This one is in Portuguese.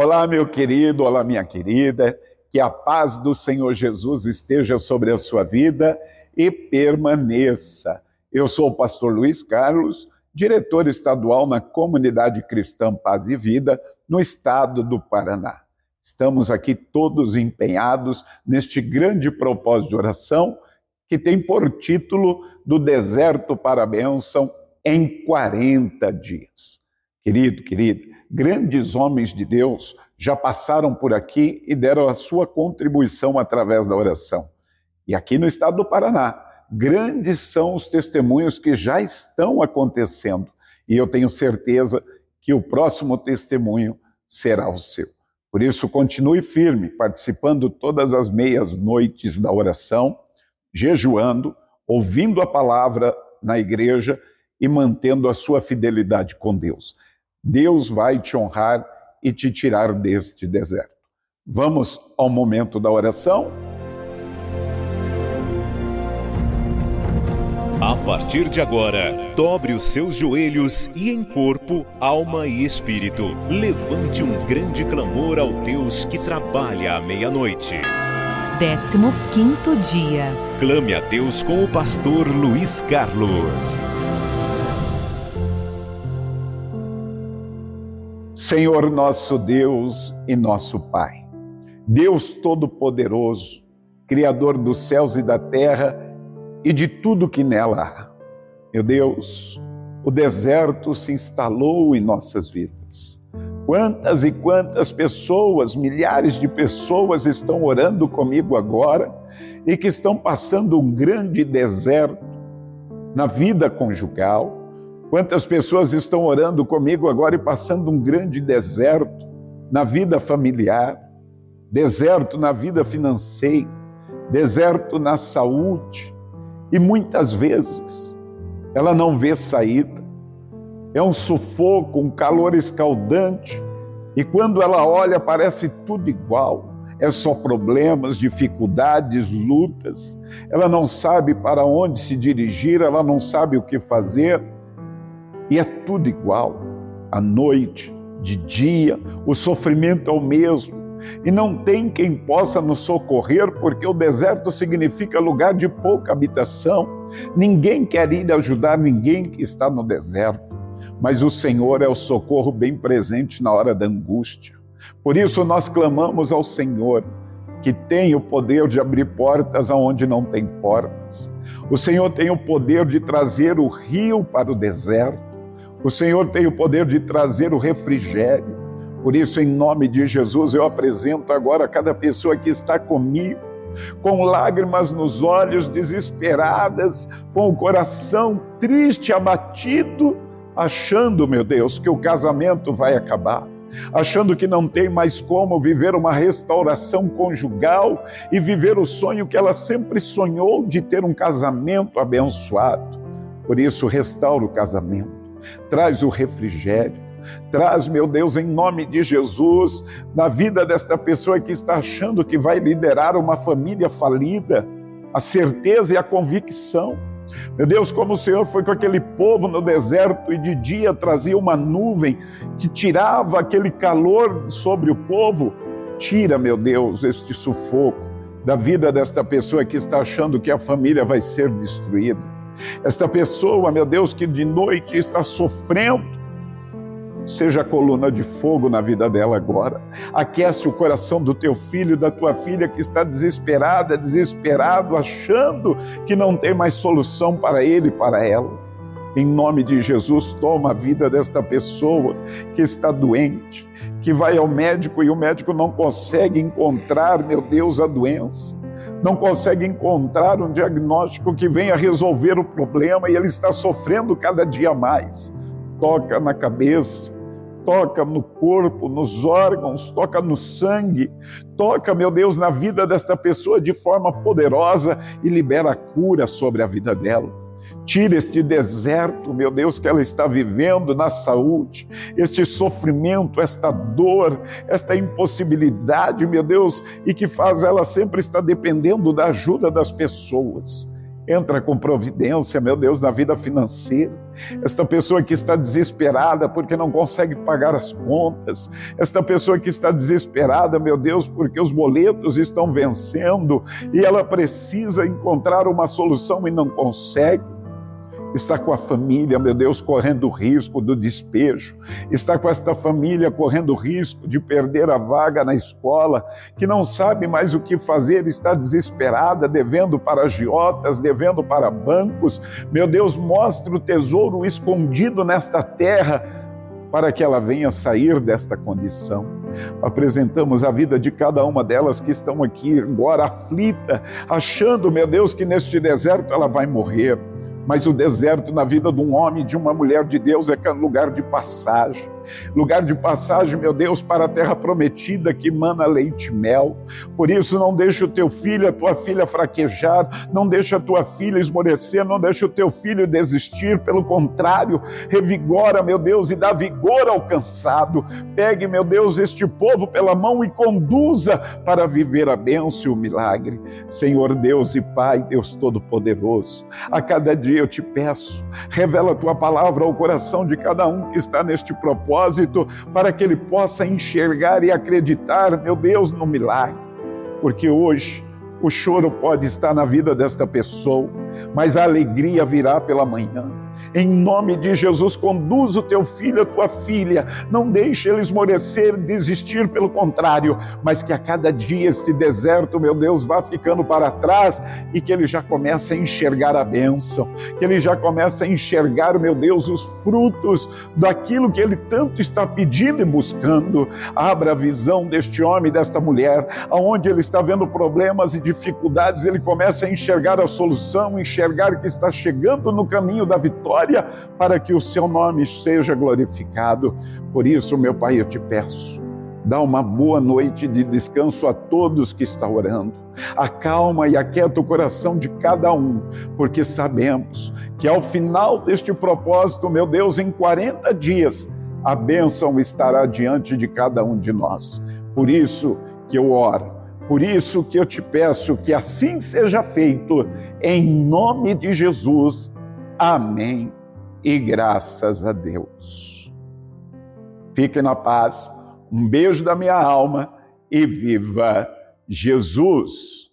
Olá, meu querido, olá, minha querida. Que a paz do Senhor Jesus esteja sobre a sua vida e permaneça. Eu sou o pastor Luiz Carlos, diretor estadual na Comunidade Cristã Paz e Vida, no estado do Paraná. Estamos aqui todos empenhados neste grande propósito de oração que tem por título Do Deserto para a Bênção em 40 dias. Querido, querida, grandes homens de Deus já passaram por aqui e deram a sua contribuição através da oração. E aqui no estado do Paraná, grandes são os testemunhos que já estão acontecendo. E eu tenho certeza que o próximo testemunho será o seu. Por isso, continue firme, participando todas as meias noites da oração, jejuando, ouvindo a palavra na igreja e mantendo a sua fidelidade com Deus. Deus vai te honrar e te tirar deste deserto. Vamos ao momento da oração? A partir de agora, dobre os seus joelhos e em corpo, alma e espírito, levante um grande clamor ao Deus que trabalha à meia-noite. Décimo quinto dia. Clame a Deus com o pastor Luiz Carlos. Senhor nosso Deus e nosso Pai, Deus Todo-Poderoso, Criador dos céus e da terra e de tudo que nela há. Meu Deus, o deserto se instalou em nossas vidas. Quantas e quantas pessoas, milhares de pessoas estão orando comigo agora e que estão passando um grande deserto na vida conjugal, Quantas pessoas estão orando comigo agora e passando um grande deserto na vida familiar, deserto na vida financeira, deserto na saúde, e muitas vezes ela não vê saída. É um sufoco, um calor escaldante, e quando ela olha parece tudo igual. É só problemas, dificuldades, lutas. Ela não sabe para onde se dirigir, ela não sabe o que fazer e é tudo igual. À noite, de dia, o sofrimento é o mesmo. E não tem quem possa nos socorrer, porque o deserto significa lugar de pouca habitação. Ninguém quer ir ajudar ninguém que está no deserto. Mas o Senhor é o socorro bem presente na hora da angústia. Por isso nós clamamos ao Senhor, que tem o poder de abrir portas aonde não tem portas. O Senhor tem o poder de trazer o rio para o deserto. O Senhor tem o poder de trazer o refrigério. Por isso, em nome de Jesus, eu apresento agora cada pessoa que está comigo, com lágrimas nos olhos, desesperadas, com o coração triste, abatido, achando, meu Deus, que o casamento vai acabar achando que não tem mais como viver uma restauração conjugal e viver o sonho que ela sempre sonhou de ter um casamento abençoado. Por isso, restaura o casamento traz o refrigério, traz, meu Deus, em nome de Jesus, na vida desta pessoa que está achando que vai liderar uma família falida, a certeza e a convicção. Meu Deus, como o Senhor foi com aquele povo no deserto e de dia trazia uma nuvem que tirava aquele calor sobre o povo, tira, meu Deus, este sufoco da vida desta pessoa que está achando que a família vai ser destruída. Esta pessoa, meu Deus, que de noite está sofrendo, seja coluna de fogo na vida dela agora. Aquece o coração do teu filho, da tua filha que está desesperada, desesperado, achando que não tem mais solução para ele e para ela. Em nome de Jesus, toma a vida desta pessoa que está doente, que vai ao médico e o médico não consegue encontrar, meu Deus, a doença não consegue encontrar um diagnóstico que venha resolver o problema e ele está sofrendo cada dia mais. Toca na cabeça, toca no corpo, nos órgãos, toca no sangue, toca, meu Deus, na vida desta pessoa de forma poderosa e libera cura sobre a vida dela. Tira este deserto, meu Deus, que ela está vivendo na saúde, este sofrimento, esta dor, esta impossibilidade, meu Deus, e que faz ela sempre estar dependendo da ajuda das pessoas. Entra com providência, meu Deus, na vida financeira. Esta pessoa que está desesperada porque não consegue pagar as contas. Esta pessoa que está desesperada, meu Deus, porque os boletos estão vencendo e ela precisa encontrar uma solução e não consegue está com a família, meu Deus, correndo risco do despejo, está com esta família correndo risco de perder a vaga na escola, que não sabe mais o que fazer, está desesperada, devendo para agiotas, devendo para bancos. Meu Deus, mostre o tesouro escondido nesta terra para que ela venha sair desta condição. Apresentamos a vida de cada uma delas que estão aqui agora aflita, achando, meu Deus, que neste deserto ela vai morrer mas o deserto na vida de um homem, de uma mulher de Deus, é, é lugar de passagem lugar de passagem, meu Deus, para a terra prometida que mana leite e mel. Por isso, não deixe o teu filho, a tua filha fraquejar, não deixe a tua filha esmorecer, não deixe o teu filho desistir, pelo contrário, revigora, meu Deus, e dá vigor ao cansado. Pegue, meu Deus, este povo pela mão e conduza para viver a bênção e o milagre. Senhor Deus e Pai, Deus Todo-Poderoso, a cada dia eu te peço, revela a tua palavra ao coração de cada um que está neste propósito propósito para que ele possa enxergar e acreditar, meu Deus, no milagre. Porque hoje o choro pode estar na vida desta pessoa, mas a alegria virá pela manhã. Em nome de Jesus, conduz o teu filho, a tua filha. Não deixe ele esmorecer, desistir, pelo contrário, mas que a cada dia esse deserto, meu Deus, vá ficando para trás e que ele já comece a enxergar a bênção, que ele já comece a enxergar, meu Deus, os frutos daquilo que ele tanto está pedindo e buscando. Abra a visão deste homem, desta mulher, aonde ele está vendo problemas e dificuldades, ele começa a enxergar a solução, enxergar que está chegando no caminho da vitória glória para que o seu nome seja glorificado. Por isso, meu Pai, eu te peço, dá uma boa noite de descanso a todos que estão orando. Acalma e aquieta o coração de cada um, porque sabemos que ao final deste propósito, meu Deus, em 40 dias, a bênção estará diante de cada um de nós. Por isso que eu oro, por isso que eu te peço que assim seja feito, em nome de Jesus. Amém e graças a Deus. Fique na paz, um beijo da minha alma e viva Jesus!